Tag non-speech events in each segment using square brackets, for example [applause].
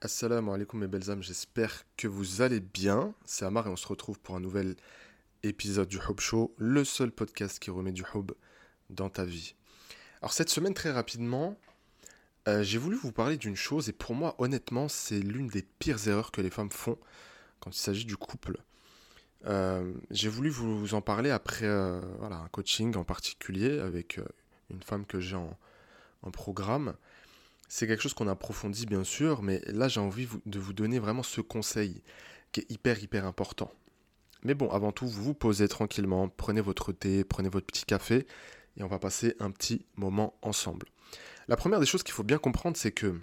Assalamu alaikum mes belles âmes, j'espère que vous allez bien. C'est Amar et on se retrouve pour un nouvel épisode du Hub Show, le seul podcast qui remet du hub dans ta vie. Alors cette semaine très rapidement, euh, j'ai voulu vous parler d'une chose et pour moi honnêtement c'est l'une des pires erreurs que les femmes font quand il s'agit du couple. Euh, j'ai voulu vous en parler après euh, un coaching en particulier avec une femme que j'ai en, en programme c'est quelque chose qu'on approfondit bien sûr, mais là j'ai envie de vous donner vraiment ce conseil qui est hyper hyper important. Mais bon, avant tout, vous vous posez tranquillement, prenez votre thé, prenez votre petit café, et on va passer un petit moment ensemble. La première des choses qu'il faut bien comprendre, c'est que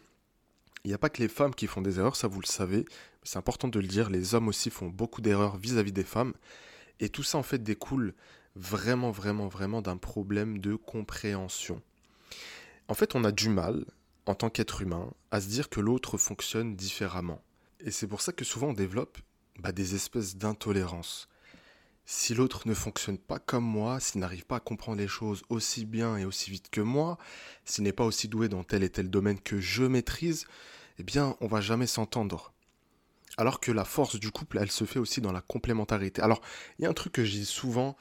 il n'y a pas que les femmes qui font des erreurs, ça vous le savez, c'est important de le dire, les hommes aussi font beaucoup d'erreurs vis-à-vis des femmes, et tout ça en fait découle vraiment vraiment vraiment d'un problème de compréhension. En fait, on a du mal en tant qu'être humain, à se dire que l'autre fonctionne différemment. Et c'est pour ça que souvent on développe bah, des espèces d'intolérance. Si l'autre ne fonctionne pas comme moi, s'il n'arrive pas à comprendre les choses aussi bien et aussi vite que moi, s'il n'est pas aussi doué dans tel et tel domaine que je maîtrise, eh bien, on va jamais s'entendre. Alors que la force du couple, elle se fait aussi dans la complémentarité. Alors, il y a un truc que je dis souvent,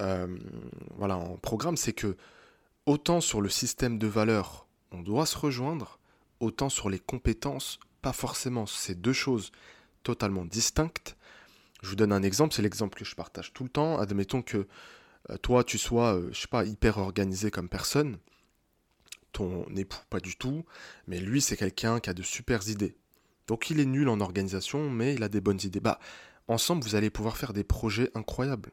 euh, voilà, en programme, c'est que autant sur le système de valeurs on doit se rejoindre, autant sur les compétences, pas forcément. C'est deux choses totalement distinctes. Je vous donne un exemple, c'est l'exemple que je partage tout le temps. Admettons que euh, toi, tu sois, euh, je sais pas, hyper organisé comme personne. Ton époux, pas du tout. Mais lui, c'est quelqu'un qui a de super idées. Donc il est nul en organisation, mais il a des bonnes idées. Bah, ensemble, vous allez pouvoir faire des projets incroyables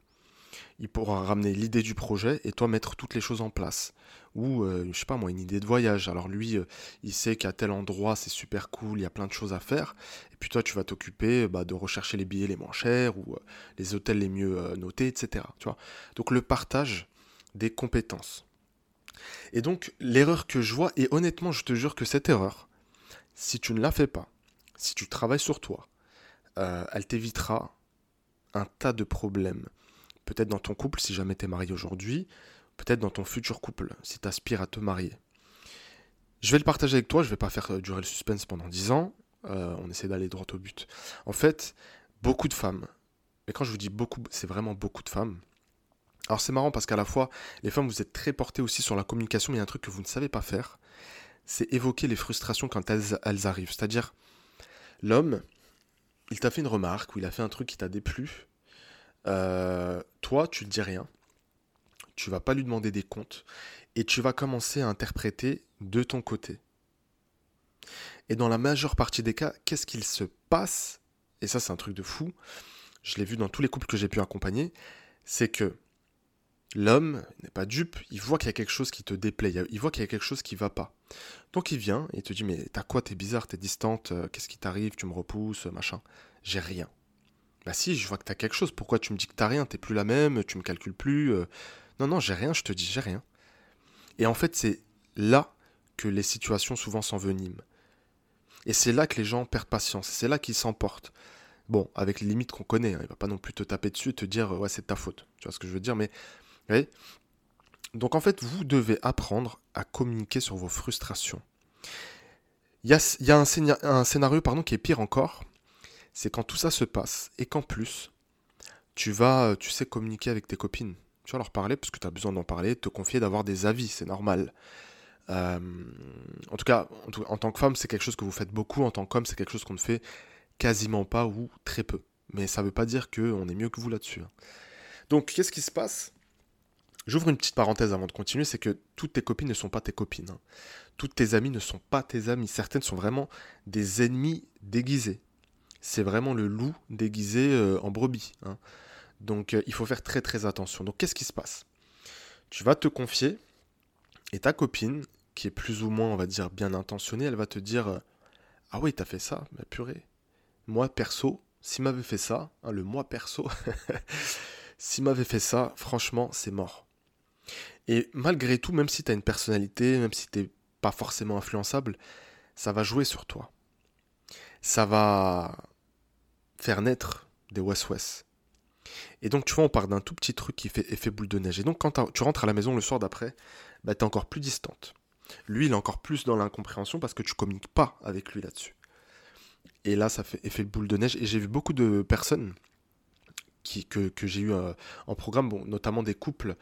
il pourra ramener l'idée du projet et toi mettre toutes les choses en place. Ou, euh, je sais pas moi, une idée de voyage. Alors lui, euh, il sait qu'à tel endroit c'est super cool, il y a plein de choses à faire. Et puis toi, tu vas t'occuper bah, de rechercher les billets les moins chers ou euh, les hôtels les mieux notés, etc. Donc le partage des compétences. Et donc l'erreur que je vois, et honnêtement, je te jure que cette erreur, si tu ne la fais pas, si tu travailles sur toi, elle t'évitera un tas de problèmes peut-être dans ton couple si jamais tu es marié aujourd'hui, peut-être dans ton futur couple si tu aspires à te marier. Je vais le partager avec toi, je vais pas faire euh, durer le suspense pendant 10 ans, euh, on essaie d'aller droit au but. En fait, beaucoup de femmes, mais quand je vous dis beaucoup, c'est vraiment beaucoup de femmes. Alors c'est marrant parce qu'à la fois, les femmes, vous êtes très portées aussi sur la communication, mais il y a un truc que vous ne savez pas faire, c'est évoquer les frustrations quand elles, elles arrivent. C'est-à-dire, l'homme, il t'a fait une remarque ou il a fait un truc qui t'a déplu, euh, toi, tu ne dis rien. Tu vas pas lui demander des comptes. Et tu vas commencer à interpréter de ton côté. Et dans la majeure partie des cas, qu'est-ce qu'il se passe? Et ça, c'est un truc de fou. Je l'ai vu dans tous les couples que j'ai pu accompagner. C'est que l'homme n'est pas dupe. Il voit qu'il y a quelque chose qui te déplaît. Il voit qu'il y a quelque chose qui va pas. Donc il vient et il te dit Mais t'as quoi? T'es bizarre, t'es distante. Euh, qu'est-ce qui t'arrive? Tu me repousses, machin. J'ai rien. Bah si, je vois que t'as quelque chose. Pourquoi tu me dis que t'as rien? T'es plus la même, tu me calcules plus. Euh. Non, non, j'ai rien, je te dis, j'ai rien. Et en fait, c'est là que les situations souvent s'enveniment. Et c'est là que les gens perdent patience, c'est là qu'ils s'emportent. Bon, avec les limites qu'on connaît, hein, il va pas non plus te taper dessus et te dire ouais c'est ta faute. Tu vois ce que je veux dire, mais donc en fait, vous devez apprendre à communiquer sur vos frustrations. Il y a, un, scénario qui est pire encore, c'est quand tout ça se passe et qu'en plus, tu vas, euh, tu sais, communiquer avec tes copines. Tu vas leur parler parce que tu as besoin d'en parler, te confier, d'avoir des avis, c'est normal. Euh, en tout cas, en, tant que femme, c'est quelque chose que vous faites beaucoup. En tant qu'homme, c'est quelque chose qu'on ne fait quasiment pas ou très peu. Mais ça ne veut pas dire qu'on est mieux que vous là-dessus. Hein. Donc, qu'est-ce qui se passe? J'ouvre une petite parenthèse avant de continuer, c'est que toutes tes copines ne sont pas tes copines. Hein. Toutes tes amies ne sont pas tes amies. Certaines sont vraiment des ennemis déguisés c'est vraiment le loup déguisé euh, en brebis. Hein. Donc euh, il faut faire très très attention. Donc qu'est-ce qui se passe? Tu vas te confier et ta copine, qui est plus ou moins, on va dire, bien intentionnée, elle va te dire euh, Ah oui, t'as fait ça Mais purée. Moi perso, s'il m'avait fait ça, hein, le moi perso, [laughs] s'il m'avait fait ça, franchement, c'est mort. Et malgré tout, même si tu as une personnalité, même si t'es pas forcément influençable, ça va jouer sur toi. Ça va faire naître des West-West. Et donc, tu vois, on part d'un tout petit truc qui fait effet boule de neige. Et donc, quand tu rentres à la maison le soir d'après, bah, tu es encore plus distante. Lui, il est encore plus dans l'incompréhension parce que tu communiques pas avec lui là-dessus. Et là, ça fait effet boule de neige. Et j'ai vu beaucoup de personnes qui, que, j'ai eu euh, en programme, bon, notamment des couples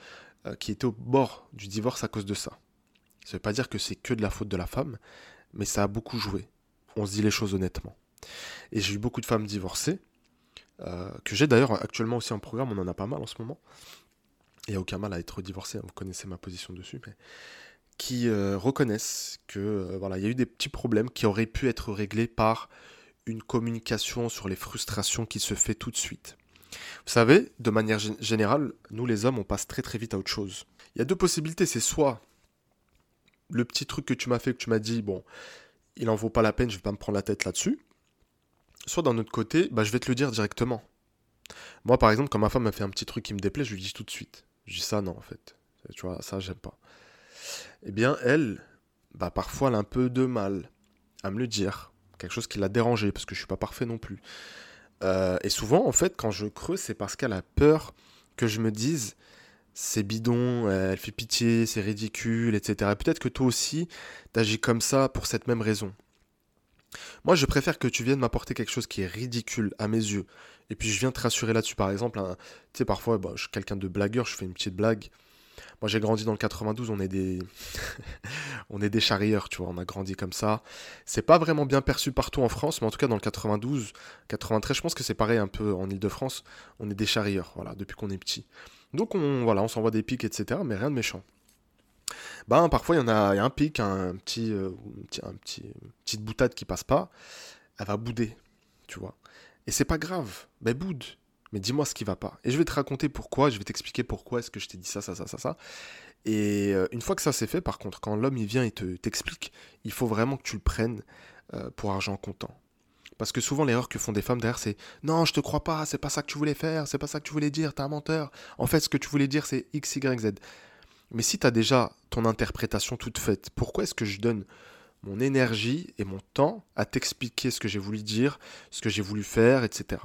euh, qui étaient au bord du divorce à cause de ça. Ça ne veut pas dire que c'est que de la faute de la femme, mais ça a beaucoup joué. On se dit les choses honnêtement. Et j'ai eu beaucoup de femmes divorcées, euh, que j'ai d'ailleurs actuellement aussi en programme, on en a pas mal en ce moment. Il n'y a aucun mal à être divorcé, hein, vous connaissez ma position dessus, mais qui reconnaissent que voilà, il y a eu des petits problèmes qui auraient pu être réglés par une communication sur les frustrations qui se fait tout de suite. Vous savez, de manière générale, nous les hommes, on passe très très vite à autre chose. Il y a deux possibilités, c'est soit le petit truc que tu m'as fait, que tu m'as dit, bon, il en vaut pas la peine, je vais pas me prendre la tête là-dessus. Soit d'un autre côté, bah, je vais te le dire directement. Moi, par exemple, quand ma femme m'a fait un petit truc qui me déplaît, je lui dis tout de suite. Je dis ça, non, en fait. Tu vois, ça, j'aime pas. Eh bien, elle, bah, parfois, elle a un peu de mal à me le dire. Quelque chose qui l'a dérangé, parce que je suis pas parfait non plus. Euh, et souvent, en fait, quand je creuse, c'est parce qu'elle a peur que je me dise c'est bidon, elle fait pitié, c'est ridicule, etc. Peut-être que toi aussi, t'agis comme ça pour cette même raison. Moi, je préfère que tu viennes m'apporter quelque chose qui est ridicule à mes yeux. Et puis, je viens te rassurer là-dessus. Par exemple, tu sais, parfois, bah, je suis quelqu'un de blagueur, je fais une petite blague. Moi, j'ai grandi dans le 92, on est des, [laughs] on est des charrieurs, tu vois, on a grandi comme ça. C'est pas vraiment bien perçu partout en France, mais en tout cas dans le 92, 93, je pense que c'est pareil un peu en Ile-de-France, on est des charrieurs, voilà, depuis qu'on est petit. Donc on, voilà, on s'envoie des pics, etc., mais rien de méchant. Ben, parfois, il y en a, y a un pic, un petit, euh, un petit, une petite boutade qui passe pas, elle va bouder, tu vois. Et c'est pas grave, ben boude mais dis-moi ce qui va pas. Et je vais te raconter pourquoi, je vais t'expliquer pourquoi est-ce que je t'ai dit ça, ça, ça, ça, ça. Et euh, une fois que ça c'est fait, par contre, quand l'homme il vient et te t'explique, il faut vraiment que tu le prennes euh, pour argent comptant. Parce que souvent l'erreur que font des femmes derrière c'est non je te crois pas, c'est pas ça que tu voulais faire, c'est pas ça que tu voulais dire, t'es un menteur. En fait ce que tu voulais dire c'est X, Y, Z. Mais si t'as déjà ton interprétation toute faite, pourquoi est-ce que je donne mon énergie et mon temps à t'expliquer ce que j'ai voulu dire, ce que j'ai voulu faire, etc.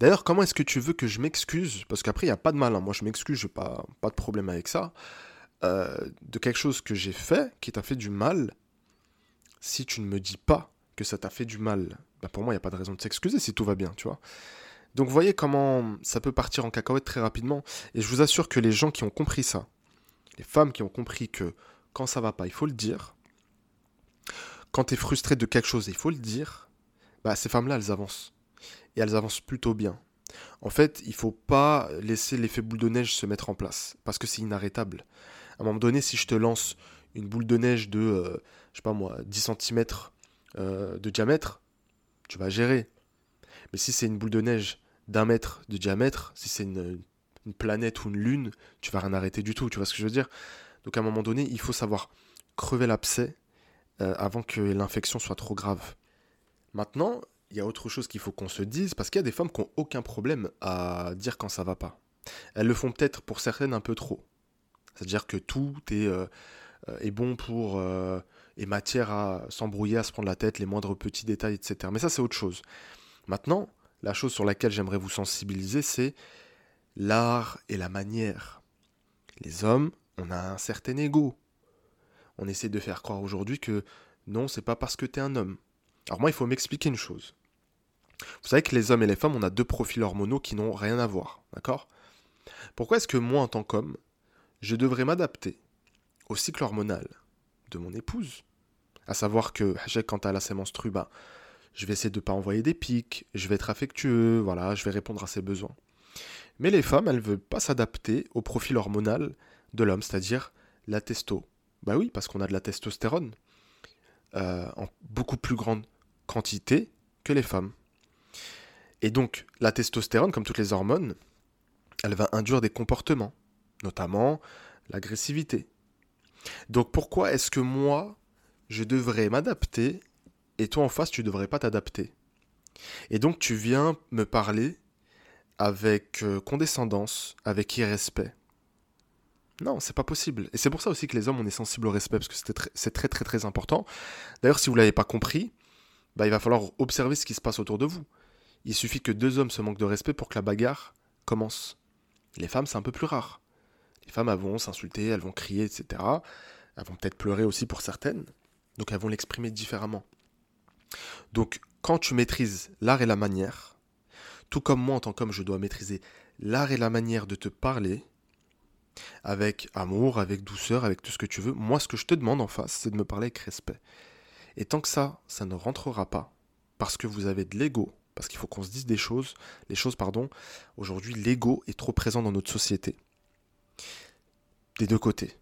D'ailleurs, comment est-ce que tu veux que je m'excuse Parce qu'après, il n'y a pas de mal. Hein. Moi, je m'excuse, je n'ai pas, pas de problème avec ça. Euh, de quelque chose que j'ai fait, qui t'a fait du mal, si tu ne me dis pas que ça t'a fait du mal, bah pour moi, il n'y a pas de raison de s'excuser si tout va bien, tu vois. Donc, vous voyez comment ça peut partir en cacahuète très rapidement. Et je vous assure que les gens qui ont compris ça, les femmes qui ont compris que quand ça va pas, il faut le dire. Quand tu es frustré de quelque chose, il faut le dire. Bah, ces femmes-là, elles avancent et elles avancent plutôt bien. En fait, il faut pas laisser l'effet boule de neige se mettre en place parce que c'est inarrêtable. À un moment donné, si je te lance une boule de neige de, euh, je sais pas moi, 10 cm euh, de diamètre, tu vas gérer. Mais si c'est une boule de neige d'un mètre de diamètre, si c'est une, planète ou une lune, tu vas rien arrêter du tout. Tu vois ce que je veux dire? Donc à un moment donné, il faut savoir crever l'abcès euh, avant que l'infection soit trop grave. Maintenant, il y a autre chose qu'il faut qu'on se dise, parce qu'il y a des femmes qui n'ont aucun problème à dire quand ça va pas. Elles le font peut-être pour certaines un peu trop. C'est-à-dire que tout est, euh, est bon pour... Euh, et matière à s'embrouiller, à se prendre la tête, les moindres petits détails, etc. Mais ça, c'est autre chose. Maintenant, la chose sur laquelle j'aimerais vous sensibiliser, c'est l'art et la manière. Les hommes, on a un certain ego. On essaie de faire croire aujourd'hui que non, c'est pas parce que tu es un homme. Alors moi, il faut m'expliquer une chose. Vous savez que les hommes et les femmes, on a deux profils hormonaux qui n'ont rien à voir, d'accord? Pourquoi est-ce que moi, en tant qu'homme, je devrais m'adapter au cycle hormonal de mon épouse? À savoir que quand elle a ses menstrues, bah, je vais essayer de ne pas envoyer des pics, je vais être affectueux, voilà, je vais répondre à ses besoins. Mais les femmes, elles ne veulent pas s'adapter au profil hormonal de l'homme, c'est-à-dire la testo. Bah oui, parce qu'on a de la testostérone euh, en beaucoup plus grande quantité que les femmes. Et donc, la testostérone, comme toutes les hormones, elle va induire des comportements, notamment l'agressivité. Donc pourquoi est-ce que moi, je devrais m'adapter et toi en face, tu ne devrais pas t'adapter Et donc tu viens me parler avec euh, condescendance, avec irrespect. Non, c'est pas possible. Et c'est pour ça aussi que les hommes, on est sensible au respect, parce que c'est très, très très important. D'ailleurs, si vous l'avez pas compris, bah, il va falloir observer ce qui se passe autour de vous. Il suffit que deux hommes se manquent de respect pour que la bagarre commence. Les femmes, c'est un peu plus rare. Les femmes, elles vont s'insulter, elles vont crier, etc. Elles vont peut-être pleurer aussi pour certaines. Donc elles vont l'exprimer différemment. Donc quand tu maîtrises l'art et la manière, tout comme moi en tant qu'homme, je dois maîtriser l'art et la manière de te parler avec amour, avec douceur, avec tout ce que tu veux. Moi, ce que je te demande en face, c'est de me parler avec respect. Et tant que ça, ça ne rentrera pas, parce que vous avez de l'ego, parce qu'il faut qu'on se dise des choses, les choses, pardon, aujourd'hui, l'ego est trop présent dans notre société. Des deux côtés.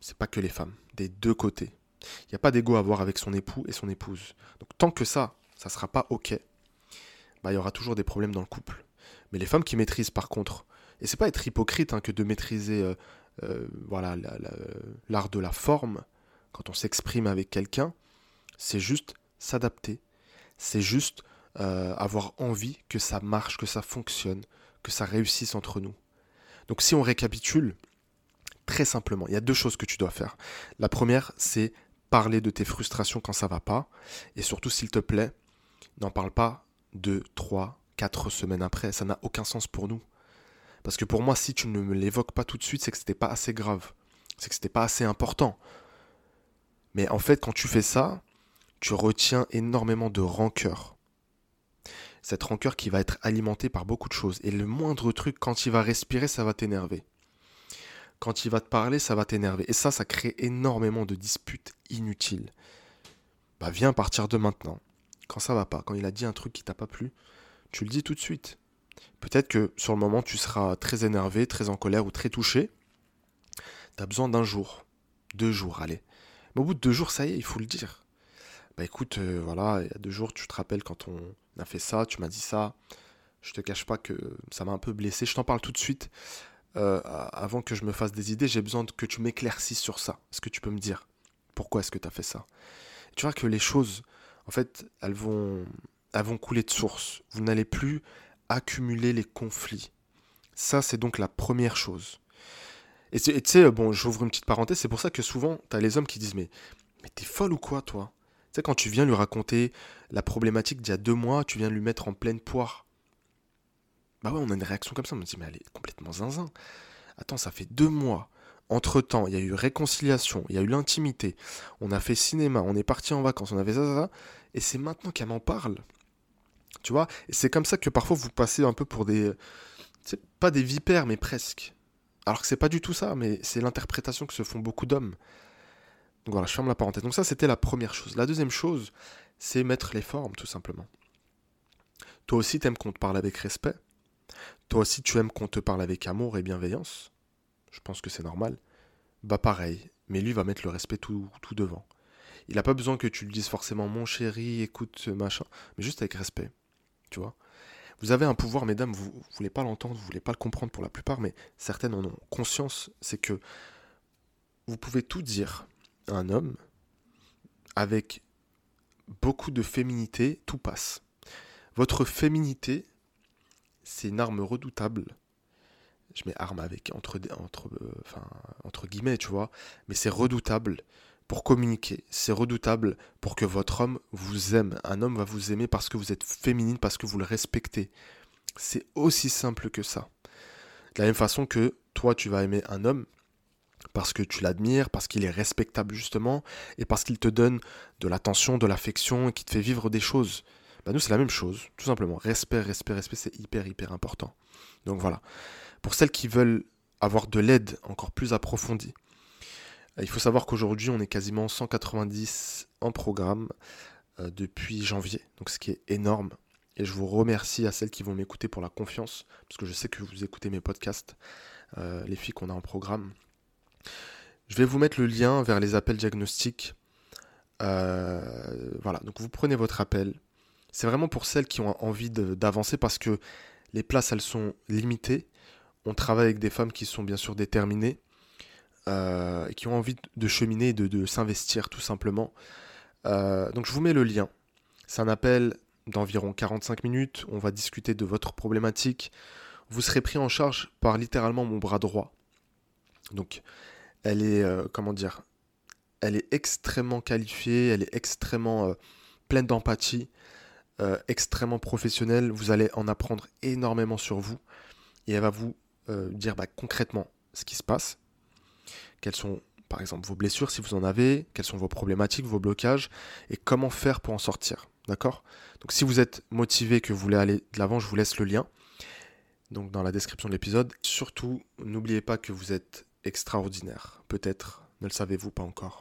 C'est pas que les femmes, des deux côtés. Il n'y a pas d'ego à avoir avec son époux et son épouse. Donc tant que ça, ça sera pas ok, bah, il y aura toujours des problèmes dans le couple. Mais les femmes qui maîtrisent par contre, et c'est pas être hypocrite hein, que de maîtriser euh, euh, voilà l'art de la forme quand on s'exprime avec quelqu'un, c'est juste s'adapter, c'est juste euh, avoir envie que ça marche, que ça fonctionne, que ça réussisse entre nous. Donc si on récapitule, très simplement, il y a deux choses que tu dois faire. La première, c'est parler de tes frustrations quand ça va pas, et surtout s'il te plaît, n'en parle pas deux, trois, quatre semaines après. Ça n'a aucun sens pour nous. Parce que pour moi, si tu ne me l'évoques pas tout de suite, c'est que c'était pas assez grave. C'est que c'était pas assez important. Mais en fait, quand tu fais ça, tu retiens énormément de rancœur. Cette rancœur qui va être alimentée par beaucoup de choses. Et le moindre truc, quand il va respirer, ça va t'énerver. Quand il va te parler, ça va t'énerver. Et ça, ça crée énormément de disputes inutiles. Bah viens partir de maintenant quand ça va pas, quand il a dit un truc qui t'a pas plu, tu le dis tout de suite. Peut-être que sur le moment tu seras très énervé, très en colère ou très touché. Tu as besoin d'un jour, deux jours, allez. Mais au bout de deux jours, ça y est, il faut le dire. Bah écoute, euh, voilà, il y a deux jours, tu te rappelles quand on a fait ça, tu m'as dit ça. Je te cache pas que ça m'a un peu blessé. Je t'en parle tout de suite. Euh, avant que je me fasse des idées, j'ai besoin que tu m'éclaircisses sur ça. Est-ce que tu peux me dire pourquoi est-ce que tu as fait ça? Tu vois que les choses en fait, elles vont, elles vont couler de source. Vous n'allez plus accumuler les conflits. Ça, c'est donc la première chose. Et tu sais, bon, j'ouvre une petite parenthèse, c'est pour ça que souvent, tu as les hommes qui disent Mais, mais t'es folle ou quoi, toi? Tu sais, quand tu viens lui raconter la problématique d'il y a deux mois, tu viens lui mettre en pleine poire. Bah ouais, on a une réaction comme ça, on dit Mais elle complètement zinzin. Attends, ça fait deux mois entre-temps, il y a eu réconciliation, il y a eu l'intimité, on a fait cinéma, on est parti en vacances, on avait ça, ça, ça et c'est maintenant qu'elle m'en parle. Tu vois? Et c'est comme ça que parfois vous passez un peu pour des... Pas des vipères, mais presque. Alors que c'est pas du tout ça, mais c'est l'interprétation que se font beaucoup d'hommes. Donc voilà, je ferme la parenthèse. Donc ça, c'était la première chose. La deuxième chose, c'est mettre les formes, tout simplement. Toi aussi, t'aimes qu'on te parle avec respect. Toi aussi, tu aimes qu'on te parle avec amour et bienveillance. Je pense que c'est normal, bah pareil, mais lui va mettre le respect tout, tout devant. Il n'a pas besoin que tu lui dises forcément mon chéri, écoute, machin, mais juste avec respect, tu vois? Vous avez un pouvoir, mesdames, vous ne voulez pas l'entendre, vous voulez pas le comprendre pour la plupart, mais certaines en ont conscience, c'est que vous pouvez tout dire à un homme. Avec beaucoup de féminité, tout passe. Votre féminité, c'est une arme redoutable je mets arme avec euh, entre guillemets, tu vois, mais c'est redoutable pour communiquer, c'est redoutable pour que votre homme vous aime. Un homme va vous aimer parce que vous êtes féminine, parce que vous le respectez. C'est aussi simple que ça. De la même façon que toi, tu vas aimer un homme parce que tu l'admires, parce qu'il est respectable justement, et parce qu'il te donne de l'attention, de l'affection, et qui te fait vivre des choses. Bah nous, c'est la même chose, tout simplement. Respect, respect, respect, c'est hyper, hyper important. Donc voilà. Pour celles qui veulent avoir de l'aide encore plus approfondie, il faut savoir qu'aujourd'hui, on est quasiment 190 en programme euh, depuis janvier, donc ce qui est énorme. Et je vous remercie à celles qui vont m'écouter pour la confiance, parce que je sais que vous écoutez mes podcasts, euh, les filles qu'on a en programme. Je vais vous mettre le lien vers les appels diagnostiques. Euh, voilà, donc vous prenez votre appel. C'est vraiment pour celles qui ont envie d'avancer parce que les places, elles sont limitées on travaille avec des femmes qui sont bien sûr déterminées euh, et qui ont envie de cheminer et de, s'investir tout simplement. Euh, donc je vous mets le lien. C'est un appel d'environ 45 minutes. On va discuter de votre problématique. Vous serez pris en charge par littéralement mon bras droit. Donc elle est, euh, comment dire, elle est extrêmement qualifiée, elle est extrêmement pleine d'empathie, extrêmement professionnelle. Vous allez en apprendre énormément sur vous et elle va vous euh, dire bah, concrètement ce qui se passe, quelles sont par exemple vos blessures si vous en avez, quelles sont vos problématiques, vos blocages, et comment faire pour en sortir. D'accord? Donc si vous êtes motivé, que vous voulez aller de l'avant, je vous laisse le lien. Donc dans la description de l'épisode. Surtout, n'oubliez pas que vous êtes extraordinaire. Peut-être, ne le savez-vous pas encore.